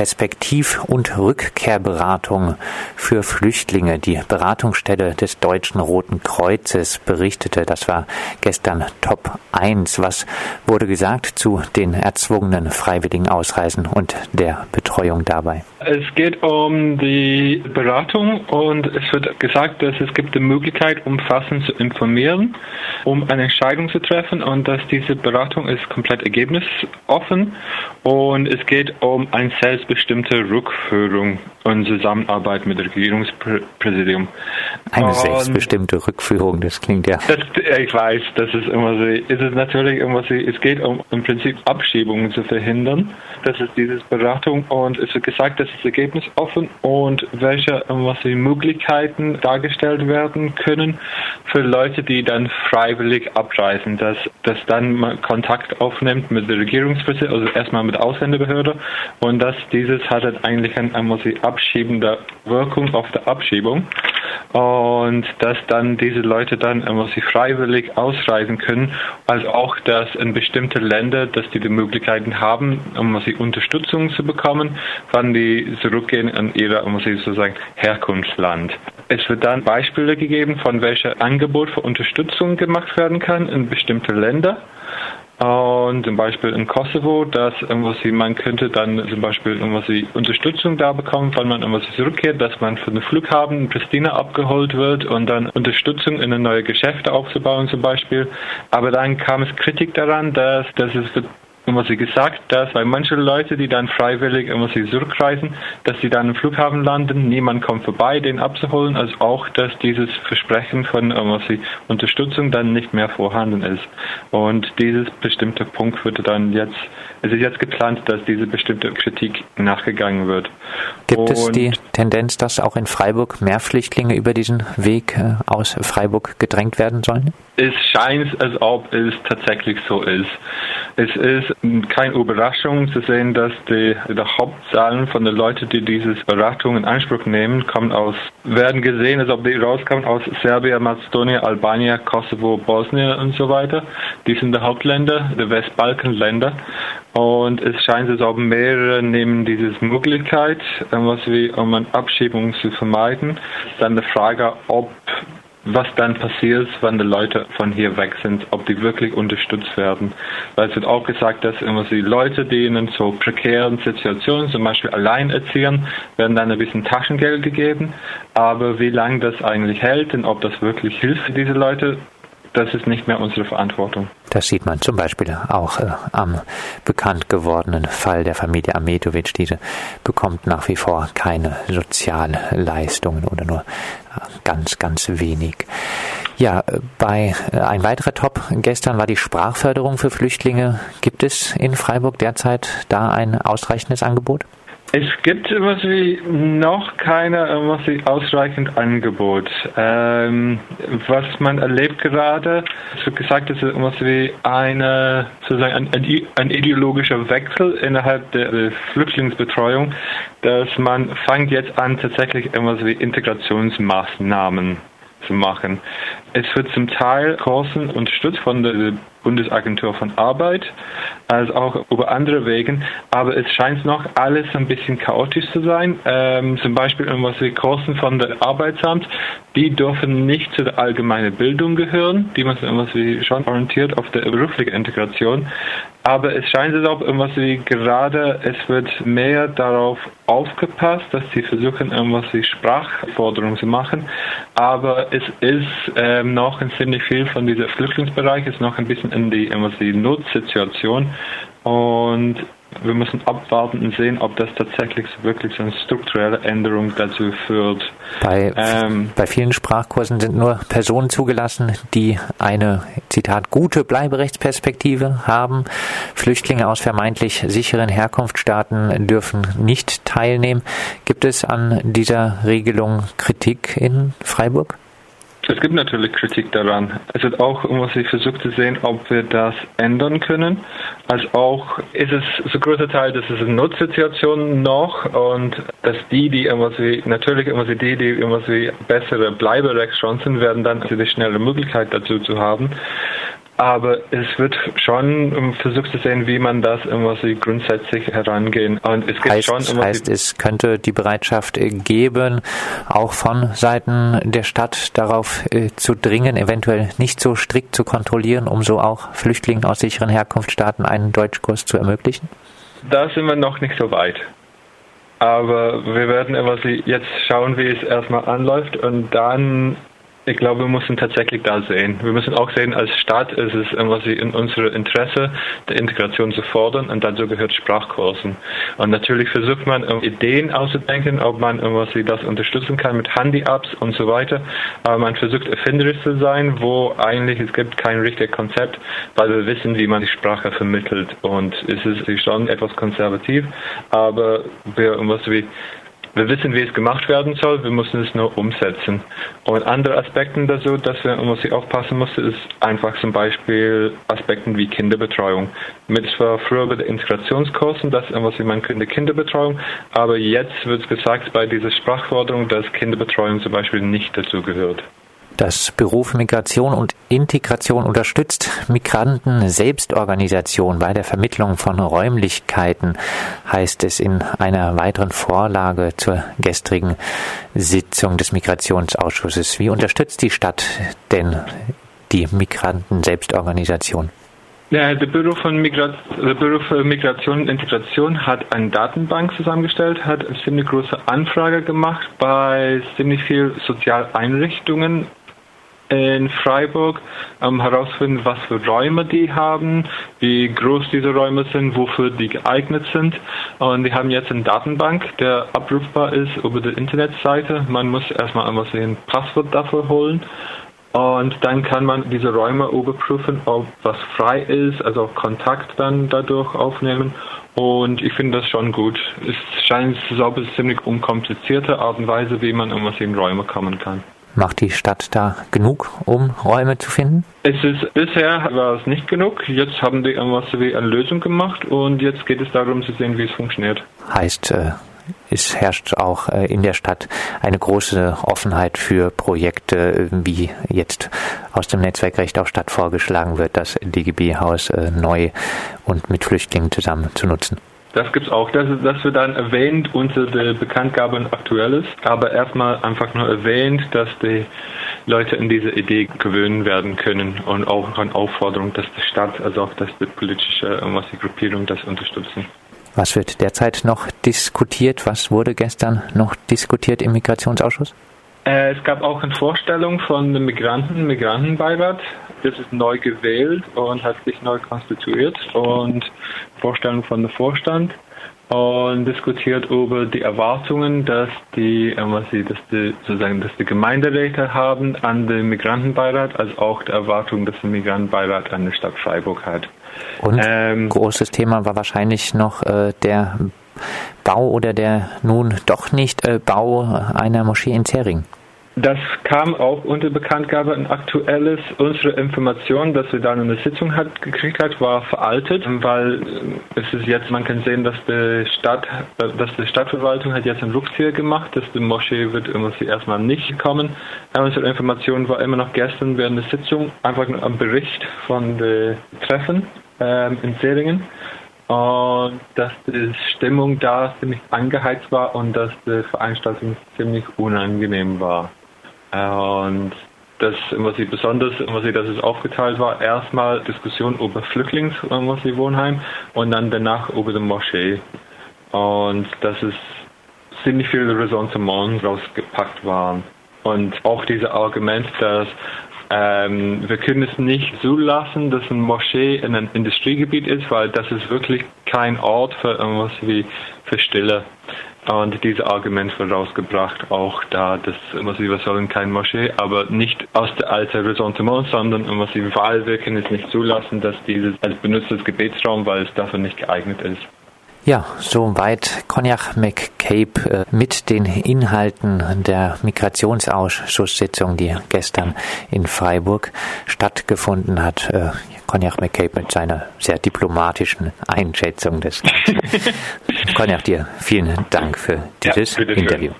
Perspektiv- und Rückkehrberatung für Flüchtlinge. Die Beratungsstelle des Deutschen Roten Kreuzes berichtete, das war gestern Top 1. Was wurde gesagt zu den erzwungenen freiwilligen Ausreisen und der Betreuung dabei? Es geht um die Beratung und es wird gesagt, dass es gibt die Möglichkeit, umfassend zu informieren, um eine Entscheidung zu treffen und dass diese Beratung ist komplett ergebnisoffen und es geht um eine selbstbestimmte Rückführung und Zusammenarbeit mit dem Regierungspräsidium. Eine und selbstbestimmte Rückführung, das klingt ja. Das, ich weiß, das ist immer so. Es ist natürlich immer so, es geht um im Prinzip Abschiebungen zu verhindern. Das ist diese Beratung und es wird gesagt, dass das Ergebnis offen und welche was die Möglichkeiten dargestellt werden können für Leute, die dann freiwillig abreisen, dass, dass dann man Kontakt aufnimmt mit der Regierungspräsident, also erstmal mit der Ausländerbehörde und dass dieses hat eigentlich ein, ein abschiebende Wirkung auf der Abschiebung und dass dann diese Leute dann immer sie freiwillig ausreisen können, also auch, dass in bestimmte Länder, dass die die Möglichkeiten haben, um sie Unterstützung zu bekommen, wann die zurückgehen in ihr, sie sozusagen Herkunftsland. Es wird dann Beispiele gegeben, von welcher Angebot für Unterstützung gemacht werden kann in bestimmte Länder. Und zum Beispiel in Kosovo, dass irgendwas man könnte dann zum Beispiel irgendwas Unterstützung da bekommen, wenn man irgendwas zurückkehrt, dass man für den Flughafen in Pristina abgeholt wird und dann Unterstützung in ein neue Geschäfte aufzubauen zum Beispiel. Aber dann kam es Kritik daran, dass, dass es immer sie gesagt, dass bei manchen Leuten, die dann freiwillig immer sie zurückreisen, dass sie dann im Flughafen landen, niemand kommt vorbei, den abzuholen, also auch, dass dieses Versprechen von immer sie Unterstützung dann nicht mehr vorhanden ist. Und dieses bestimmte Punkt wird dann jetzt, es ist jetzt geplant, dass diese bestimmte Kritik nachgegangen wird. Gibt Und es die Tendenz, dass auch in Freiburg mehr Flüchtlinge über diesen Weg äh, aus Freiburg gedrängt werden sollen? Es scheint, als ob es tatsächlich so ist. Es ist keine Überraschung zu sehen, dass die, die Hauptzahlen von den Leuten, die diese Beratung in Anspruch nehmen, kommen aus, werden gesehen, als ob die rauskommen aus Serbien, Mazedonien, Albanien, Kosovo, Bosnien und so weiter. Die sind die Hauptländer, die Westbalkanländer. Und es scheint, als ob mehrere nehmen diese Möglichkeit, um eine Abschiebung zu vermeiden. Dann die Frage, ob was dann passiert, wenn die Leute von hier weg sind, ob die wirklich unterstützt werden. Weil es wird auch gesagt, dass immer die Leute, die in so prekären Situationen, zum Beispiel Alleinerziehern, werden dann ein bisschen Taschengeld gegeben. Aber wie lange das eigentlich hält und ob das wirklich hilft für diese Leute, das ist nicht mehr unsere Verantwortung. Das sieht man zum Beispiel auch äh, am bekannt gewordenen Fall der Familie Ametovic. Diese bekommt nach wie vor keine Sozialleistungen oder nur äh, ganz, ganz wenig. Ja, bei äh, ein weiterer Top gestern war die Sprachförderung für Flüchtlinge. Gibt es in Freiburg derzeit da ein ausreichendes Angebot? Es gibt was wie noch keine was wie ausreichend Angebot. Ähm, was man erlebt gerade, es wird gesagt, es ist was wie eine sozusagen ein, ein, ideologischer Wechsel innerhalb der Flüchtlingsbetreuung, dass man fängt jetzt an tatsächlich etwas wie Integrationsmaßnahmen zu machen. Es wird zum Teil Kursen unterstützt von der Bundesagentur von Arbeit, als auch über andere Wegen. Aber es scheint noch alles ein bisschen chaotisch zu sein. Ähm, zum Beispiel irgendwas wie Kursen von der Arbeitsamt, die dürfen nicht zu der allgemeinen Bildung gehören. Die müssen irgendwas wie schon orientiert auf der berufliche Integration. Aber es scheint es auch irgendwas wie gerade, es wird mehr darauf aufgepasst, dass sie versuchen, irgendwas wie Sprachforderungen zu machen. Aber es ist ähm, noch ziemlich viel von diesem Flüchtlingsbereich, ist noch ein bisschen in die, irgendwas die Notsituation. Und wir müssen abwarten und sehen, ob das tatsächlich wirklich so eine strukturelle Änderung dazu führt. Bei, ähm, bei vielen Sprachkursen sind nur Personen zugelassen, die eine, Zitat, gute Bleiberechtsperspektive haben. Flüchtlinge aus vermeintlich sicheren Herkunftsstaaten dürfen nicht teilnehmen. Gibt es an dieser Regelung Kritik in Freiburg? Es gibt natürlich Kritik daran. Es wird auch irgendwas ich versucht zu sehen, ob wir das ändern können. Als auch ist es so großer Teil, dass es eine Notsituation noch und dass die, die irgendwas wie, natürlich irgendwas wie die, die irgendwas wie bessere Bleiberechtschancen werden, dann die schnelle Möglichkeit dazu zu haben. Aber es wird schon versucht zu sehen, wie man das irgendwie grundsätzlich herangehen. Und es gibt heißt, schon heißt, es könnte die Bereitschaft geben, auch von Seiten der Stadt darauf äh, zu dringen, eventuell nicht so strikt zu kontrollieren, um so auch Flüchtlingen aus sicheren Herkunftsstaaten einen Deutschkurs zu ermöglichen? Da sind wir noch nicht so weit. Aber wir werden jetzt schauen, wie es erstmal anläuft und dann ich glaube, wir müssen tatsächlich da sehen. Wir müssen auch sehen, als Stadt ist es irgendwie in unserem Interesse, die Integration zu fordern und dazu gehört Sprachkursen. Und natürlich versucht man, Ideen auszudenken, ob man irgendwie das unterstützen kann mit Handy-Apps und so weiter. Aber man versucht erfinderisch zu sein, wo eigentlich es gibt kein richtiges Konzept, weil wir wissen, wie man die Sprache vermittelt. Und es ist schon etwas konservativ, aber wir irgendwie wir wissen, wie es gemacht werden soll, wir müssen es nur umsetzen. Und andere Aspekte dazu, dass wir muss ich aufpassen musste, ist einfach zum Beispiel Aspekte wie Kinderbetreuung. Mit zwar früher bei den Integrationskursen, das was wie man könnte Kinderbetreuung, aber jetzt wird gesagt bei dieser Sprachforderung, dass Kinderbetreuung zum Beispiel nicht dazu gehört. Das Büro für Migration und Integration unterstützt Migranten Selbstorganisation bei der Vermittlung von Räumlichkeiten, heißt es in einer weiteren Vorlage zur gestrigen Sitzung des Migrationsausschusses. Wie unterstützt die Stadt denn die Migranten Selbstorganisation? Ja, das Büro, von das Büro für Migration und Integration hat eine Datenbank zusammengestellt, hat eine ziemlich große Anfrage gemacht bei ziemlich vielen Sozialeinrichtungen in Freiburg ähm, herausfinden, was für Räume die haben, wie groß diese Räume sind, wofür die geeignet sind. Und die haben jetzt eine Datenbank, der abrufbar ist über die Internetseite. Man muss erstmal einmal ein Passwort dafür holen. Und dann kann man diese Räume überprüfen, ob was frei ist, also Kontakt dann dadurch aufnehmen. Und ich finde das schon gut. Es scheint so eine ziemlich unkomplizierte Art und Weise, wie man irgendwas in Räume kommen kann. Macht die Stadt da genug, um Räume zu finden? Es ist bisher war es nicht genug. Jetzt haben die irgendwas wie eine Lösung gemacht und jetzt geht es darum zu sehen, wie es funktioniert. Heißt, äh, es herrscht auch äh, in der Stadt eine große Offenheit für Projekte, wie jetzt aus dem Netzwerkrecht auch Stadt vorgeschlagen wird, das DGB-Haus äh, neu und mit Flüchtlingen zusammen zu nutzen. Das gibt es auch. Das, das wird dann erwähnt unter der Bekanntgabe Aktuelles, aber erstmal einfach nur erwähnt, dass die Leute in diese Idee gewöhnen werden können und auch eine Aufforderung, dass die Stadt, also auch dass die politische was die Gruppierung das unterstützen. Was wird derzeit noch diskutiert? Was wurde gestern noch diskutiert im Migrationsausschuss? Äh, es gab auch eine Vorstellung von dem Migranten, Migrantenbeirat. Das ist neu gewählt und hat sich neu konstituiert und Vorstellung von dem Vorstand und diskutiert über die Erwartungen, dass die, äh, was sie, dass die, sozusagen, dass die Gemeinderäte haben an den Migrantenbeirat, als auch die Erwartung, dass der Migrantenbeirat an der Stadt Freiburg hat. Und ähm, großes Thema war wahrscheinlich noch äh, der Bau oder der nun doch nicht äh, Bau einer Moschee in Zering. Das kam auch unter Bekanntgabe ein aktuelles. Unsere Information, dass wir da eine Sitzung hat, gekriegt hat, war veraltet, weil äh, es ist jetzt, man kann sehen, dass die Stadt, äh, dass die Stadtverwaltung hat jetzt einen Rückzieher gemacht, dass die Moschee wird irgendwie erstmal nicht kommen. Unsere Information war immer noch gestern während der Sitzung einfach nur ein Bericht von den Treffen ähm, in Seringen und dass die Stimmung da ziemlich angeheizt war und dass die Veranstaltung ziemlich unangenehm war. Und das, was sie besonders, was sie, dass es aufgeteilt war, erstmal Diskussion über Flüchtlings, was sie und dann danach über die Moschee. Und dass es ziemlich viele Ressentiments rausgepackt waren. Und auch dieses Argument, dass ähm, wir können es nicht zulassen, dass eine Moschee in einem Industriegebiet ist, weil das ist wirklich kein Ort für irgendwas wie für Stille. Und dieses Argument wird rausgebracht, auch da, dass wir sollen keine Moschee, aber nicht aus der alten Ressentiment, sondern weil wir können es nicht zulassen, dass dieses als benutztes Gebetsraum, weil es dafür nicht geeignet ist. Ja, soweit Cognac McCabe äh, mit den Inhalten der Migrationsausschusssitzung, die gestern in Freiburg stattgefunden hat. Äh, Cognac McCabe mit seiner sehr diplomatischen Einschätzung des Ganzen. Cognac, dir vielen Dank für dieses ja, Interview.